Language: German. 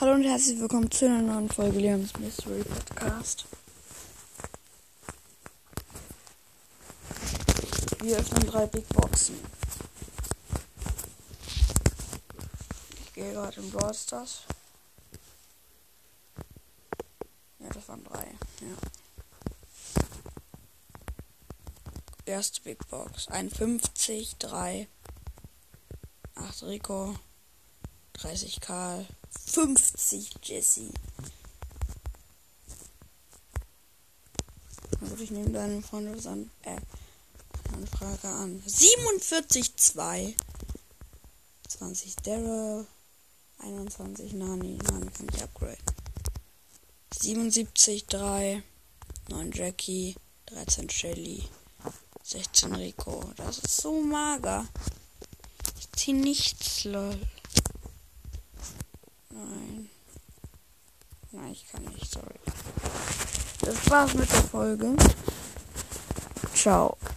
Hallo und herzlich willkommen zu einer neuen Folge Leons Mystery Podcast. Wir öffnen drei Big Boxen. Ich gehe gerade in Brawl Stars. Ja, das waren drei. Ja. Erste Big Box. 51, 3, 8 Rico, 30 Karl, 50 Jesse. Gut, ich nehme deine Freunde an. Äh, Anfrage an. 47 2. 20 Daryl. 21 Nani. Nani kann ich upgraden. 77 3. 9 Jackie. 13 Shelly. 16 Rico. Das ist so mager. Ich zieh nichts, lol. Nein. Nein, ich kann nicht, sorry. Das war's mit der Folge. Ciao.